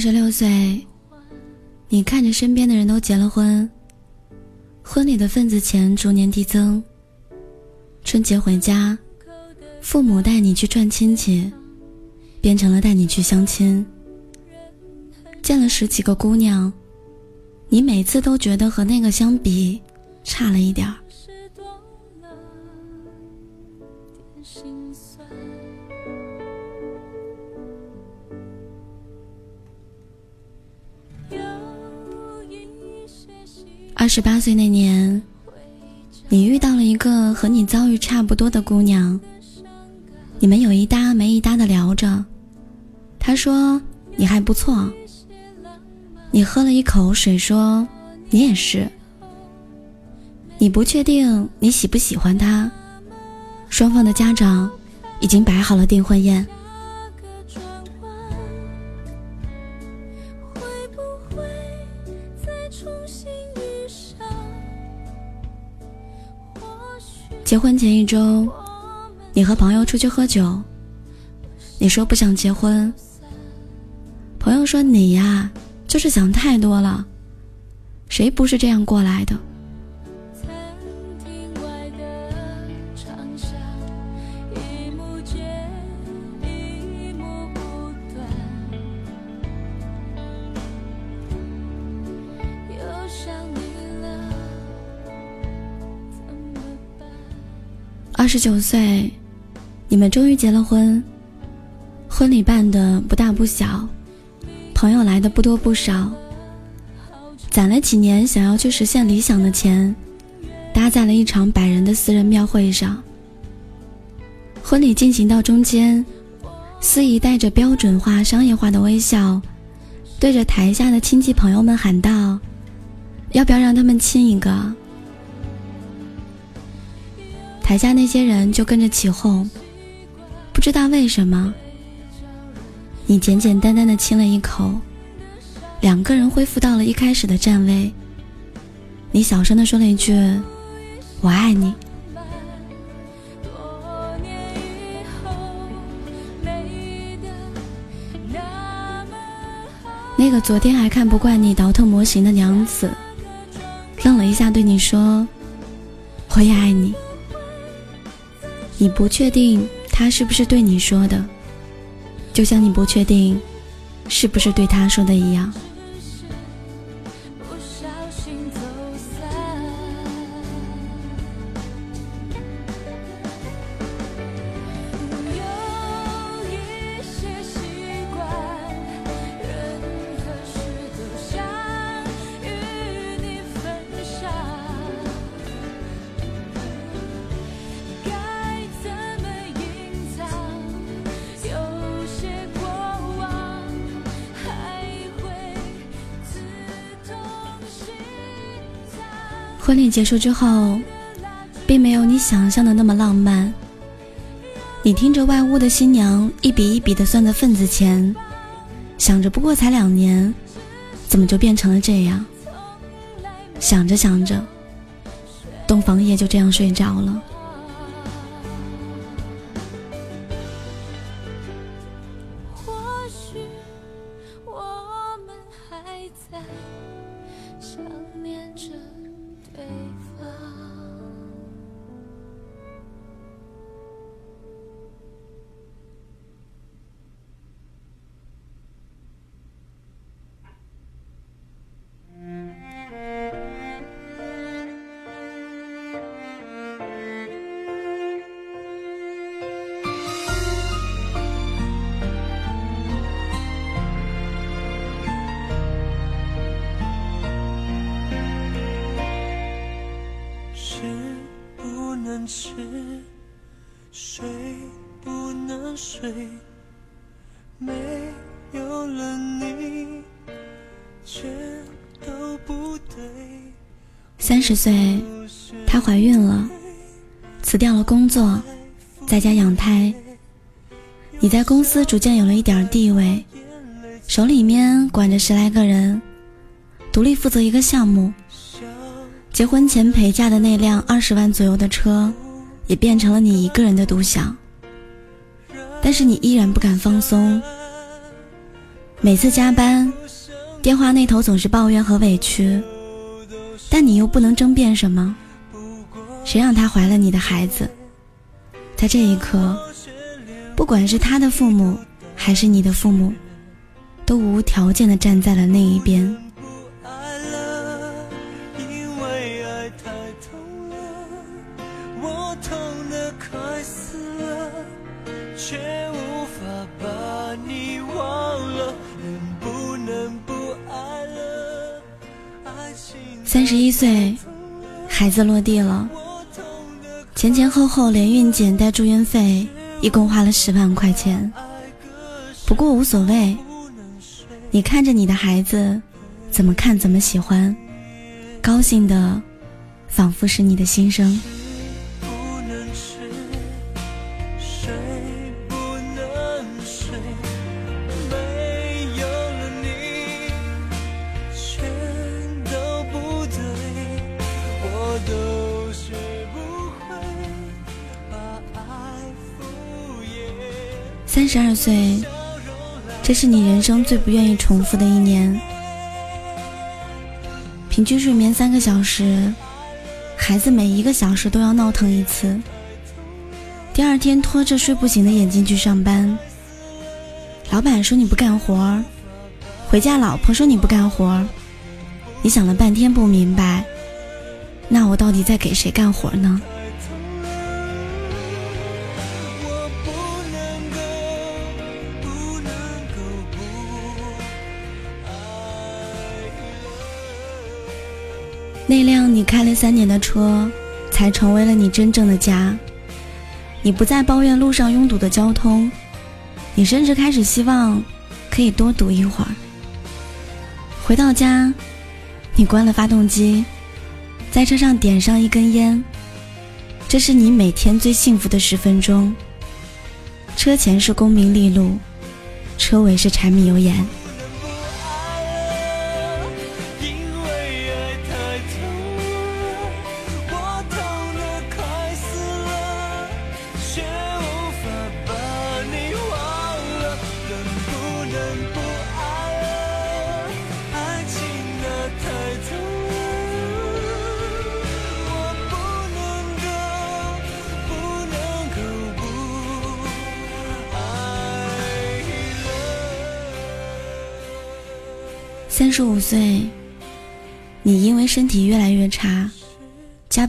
十六岁，你看着身边的人都结了婚，婚礼的份子钱逐年递增。春节回家，父母带你去串亲戚，变成了带你去相亲。见了十几个姑娘，你每次都觉得和那个相比，差了一点儿。十八岁那年，你遇到了一个和你遭遇差不多的姑娘。你们有一搭没一搭的聊着，她说你还不错。你喝了一口水说你也是。你不确定你喜不喜欢她，双方的家长已经摆好了订婚宴。结婚前一周，你和朋友出去喝酒。你说不想结婚，朋友说你呀，就是想太多了。谁不是这样过来的？十九岁，你们终于结了婚。婚礼办的不大不小，朋友来的不多不少。攒了几年想要去实现理想的钱，搭在了一场百人的私人庙会上。婚礼进行到中间，司仪带着标准化、商业化的微笑，对着台下的亲戚朋友们喊道：“要不要让他们亲一个？”台下那些人就跟着起哄，不知道为什么，你简简单单的亲了一口，两个人恢复到了一开始的站位。你小声的说了一句：“我爱你。”那个昨天还看不惯你倒腾模型的娘子，愣了一下，对你说：“我也爱你。”你不确定他是不是对你说的，就像你不确定是不是对他说的一样。结束之后，并没有你想象的那么浪漫。你听着外屋的新娘一笔一笔的算着份子钱，想着不过才两年，怎么就变成了这样？想着想着，洞房夜就这样睡着了。十岁，她怀孕了，辞掉了工作，在家养胎。你在公司逐渐有了一点地位，手里面管着十来个人，独立负责一个项目。结婚前陪嫁的那辆二十万左右的车，也变成了你一个人的独享。但是你依然不敢放松，每次加班，电话那头总是抱怨和委屈，但你又不能争辩什么。谁让她怀了你的孩子？在这一刻，不管是他的父母还是你的父母，都无条件的站在了那一边。十一岁，孩子落地了，前前后后连孕检带住院费，一共花了十万块钱。不过无所谓，你看着你的孩子，怎么看怎么喜欢，高兴的，仿佛是你的心声。不能睡，睡不能睡十二岁，这是你人生最不愿意重复的一年。平均睡眠三个小时，孩子每一个小时都要闹腾一次。第二天拖着睡不醒的眼睛去上班，老板说你不干活回家老婆说你不干活你想了半天不明白，那我到底在给谁干活呢？那辆你开了三年的车，才成为了你真正的家。你不再抱怨路上拥堵的交通，你甚至开始希望可以多堵一会儿。回到家，你关了发动机，在车上点上一根烟，这是你每天最幸福的十分钟。车前是功名利禄，车尾是柴米油盐。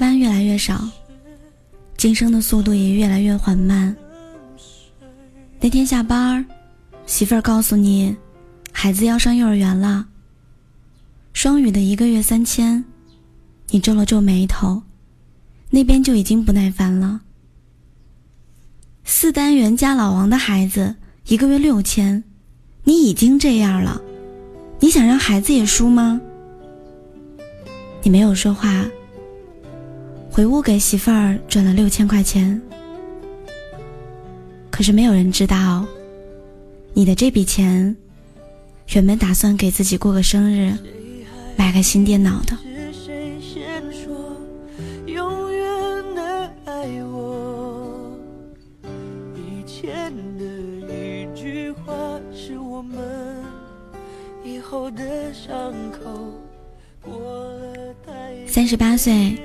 班越来越少，晋升的速度也越来越缓慢。那天下班，媳妇儿告诉你，孩子要上幼儿园了。双语的一个月三千，你皱了皱眉头，那边就已经不耐烦了。四单元加老王的孩子一个月六千，你已经这样了。你想让孩子也输吗？你没有说话，回屋给媳妇儿转了六千块钱。可是没有人知道，你的这笔钱，原本打算给自己过个生日，买个新电脑的。三十八岁，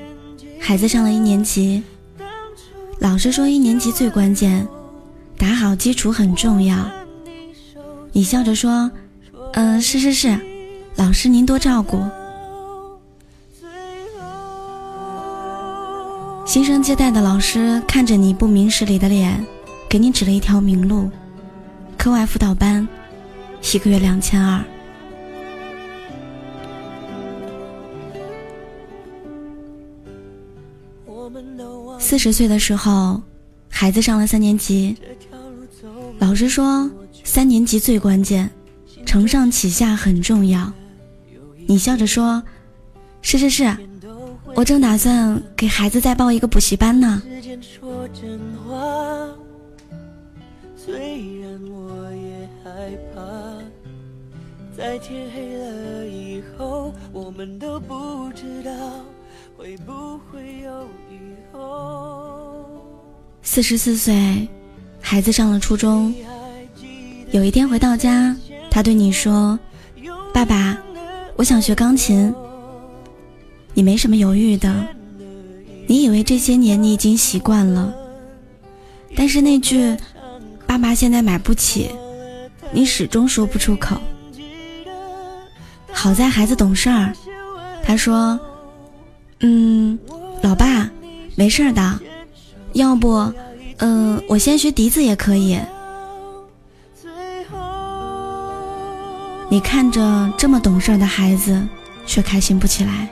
孩子上了一年级。老师说一年级最关键，打好基础很重要。你笑着说：“嗯，是是是，老师您多照顾。”新生接待的老师看着你不明事理的脸，给你指了一条明路：课外辅导班，一个月两千二。四十岁的时候，孩子上了三年级。老师说三年级最关键，承上启下很重要。你笑着说：“是是是，我正打算给孩子再报一个补习班呢。”虽然我也害怕在天黑了以后，我们都不知道。会不会有以后四十四岁，孩子上了初中。有一天回到家，他对你说：“爸爸，我想学钢琴。”你没什么犹豫的，你以为这些年你已经习惯了，但是那句“爸爸现在买不起”，你始终说不出口。好在孩子懂事儿，他说：“嗯，老爸，没事的，要不，嗯，我先学笛子也可以。”你看着这么懂事的孩子，却开心不起来。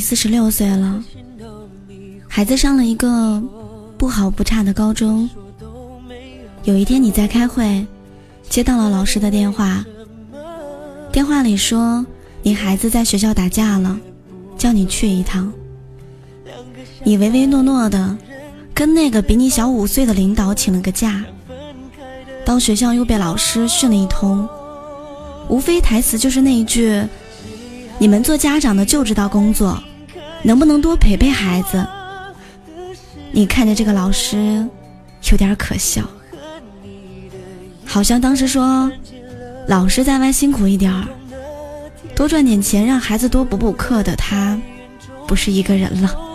四十六岁了，孩子上了一个不好不差的高中。有一天你在开会，接到了老师的电话。电话里说你孩子在学校打架了，叫你去一趟。你唯唯诺诺的，跟那个比你小五岁的领导请了个假。到学校又被老师训了一通，无非台词就是那一句：“你们做家长的就知道工作，能不能多陪陪孩子？”你看着这个老师，有点可笑。好像当时说，老师在外辛苦一点儿，多赚点钱，让孩子多补补课的他，不是一个人了。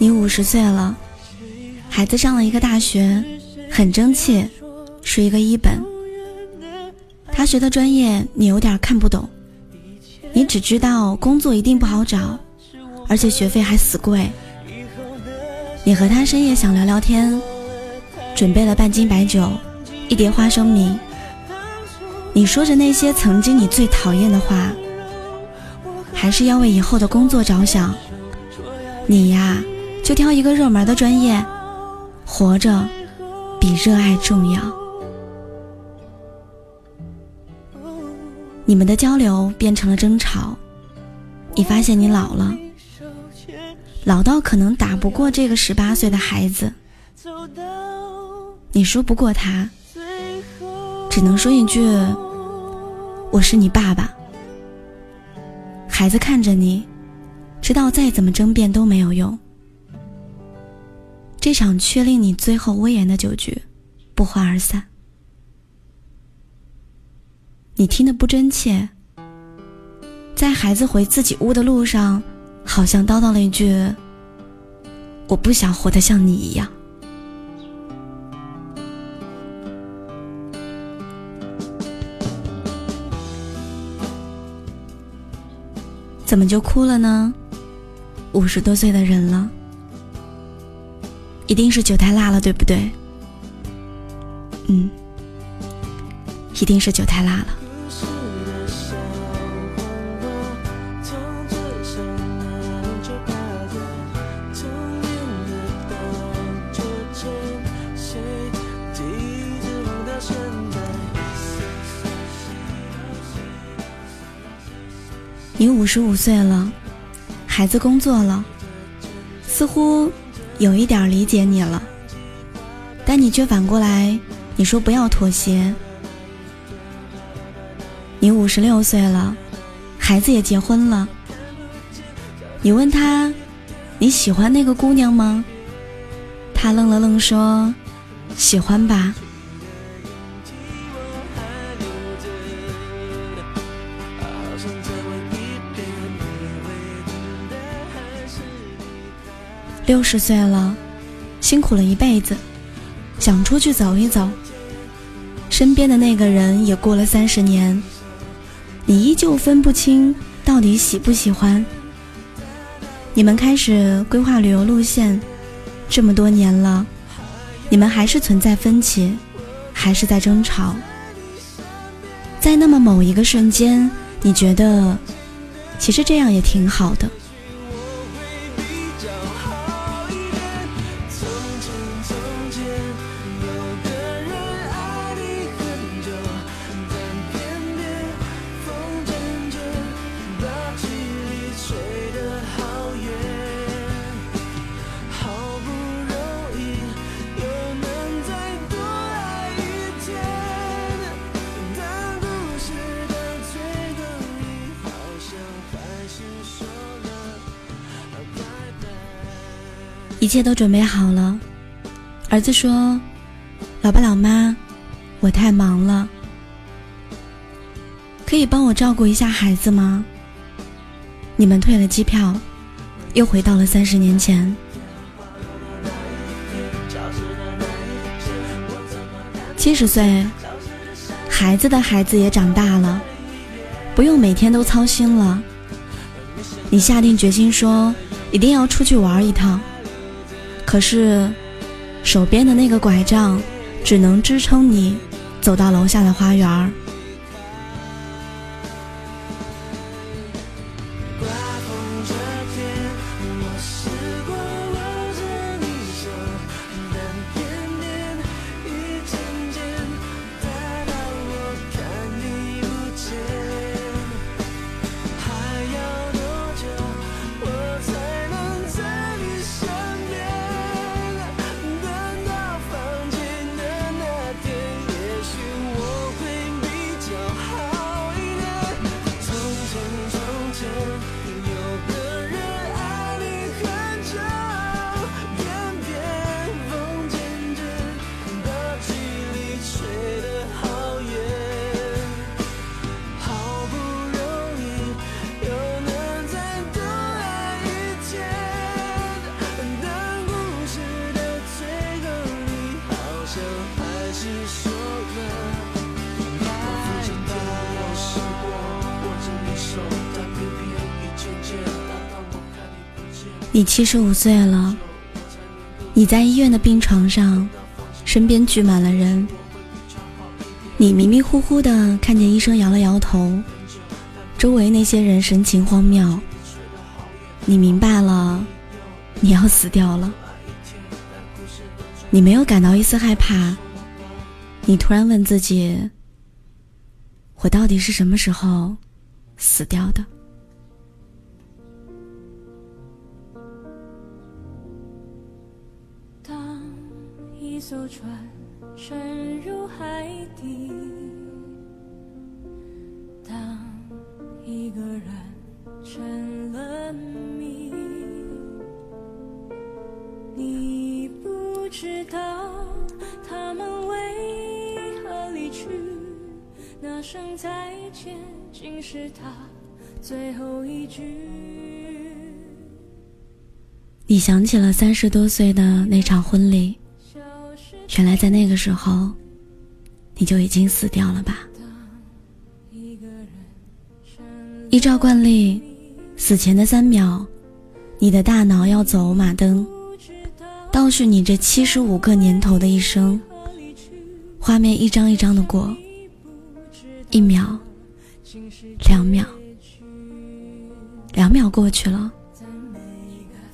你五十岁了，孩子上了一个大学，很争气，是一个一本。他学的专业你有点看不懂，你只知道工作一定不好找，而且学费还死贵。你和他深夜想聊聊天，准备了半斤白酒，一碟花生米。你说着那些曾经你最讨厌的话，还是要为以后的工作着想。你呀，就挑一个热门的专业，活着比热爱重要。你们的交流变成了争吵，你发现你老了，老到可能打不过这个十八岁的孩子，你说不过他，只能说一句：“我是你爸爸。”孩子看着你，知道再怎么争辩都没有用，这场确令你最后威严的酒局，不欢而散。你听得不真切，在孩子回自己屋的路上，好像叨叨了一句：“我不想活得像你一样。”怎么就哭了呢？五十多岁的人了，一定是酒太辣了，对不对？嗯，一定是酒太辣了。你五十五岁了，孩子工作了，似乎有一点理解你了，但你却反过来，你说不要妥协。你五十六岁了，孩子也结婚了，你问他你喜欢那个姑娘吗？他愣了愣说，喜欢吧。六十岁了，辛苦了一辈子，想出去走一走。身边的那个人也过了三十年，你依旧分不清到底喜不喜欢。你们开始规划旅游路线，这么多年了，你们还是存在分歧，还是在争吵。在那么某一个瞬间，你觉得其实这样也挺好的。一切都准备好了，儿子说：“老爸老妈，我太忙了，可以帮我照顾一下孩子吗？”你们退了机票，又回到了三十年前。七十岁，孩子的孩子也长大了，不用每天都操心了。你下定决心说，一定要出去玩一趟。可是，手边的那个拐杖，只能支撑你走到楼下的花园你七十五岁了，你在医院的病床上，身边聚满了人。你迷迷糊糊的看见医生摇了摇头，周围那些人神情荒谬。你明白了，你要死掉了。你没有感到一丝害怕。你突然问自己：我到底是什么时候死掉的？船沉入海底，当一个人成了谜，你不知道他们为何离去，那声再见竟是他最后一句。你想起了三十多岁的那场婚礼。原来在那个时候，你就已经死掉了吧？依照惯例，死前的三秒，你的大脑要走马灯，倒叙你这七十五个年头的一生。画面一张一张的过，一秒，两秒，两秒过去了，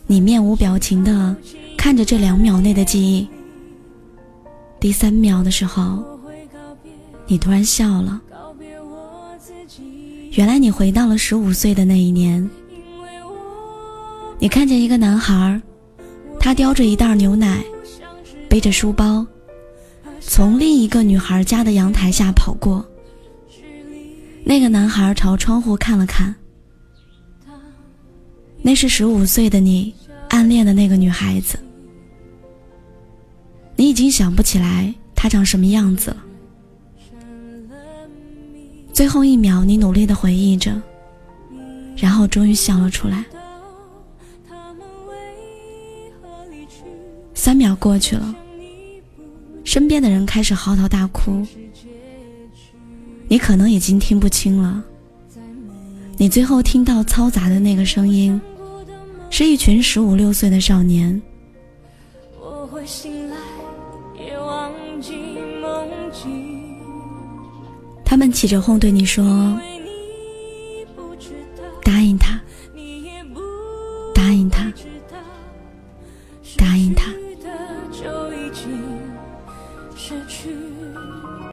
你面无表情的看着这两秒内的记忆。第三秒的时候，你突然笑了。原来你回到了十五岁的那一年。你看见一个男孩，他叼着一袋牛奶，背着书包，从另一个女孩家的阳台下跑过。那个男孩朝窗户看了看，那是十五岁的你暗恋的那个女孩子。你已经想不起来他长什么样子了。最后一秒，你努力的回忆着，然后终于笑了出来。三秒过去了，身边的人开始嚎啕大哭。你可能已经听不清了，你最后听到嘈杂的那个声音，是一群十五六岁的少年。他们起着哄对你说：“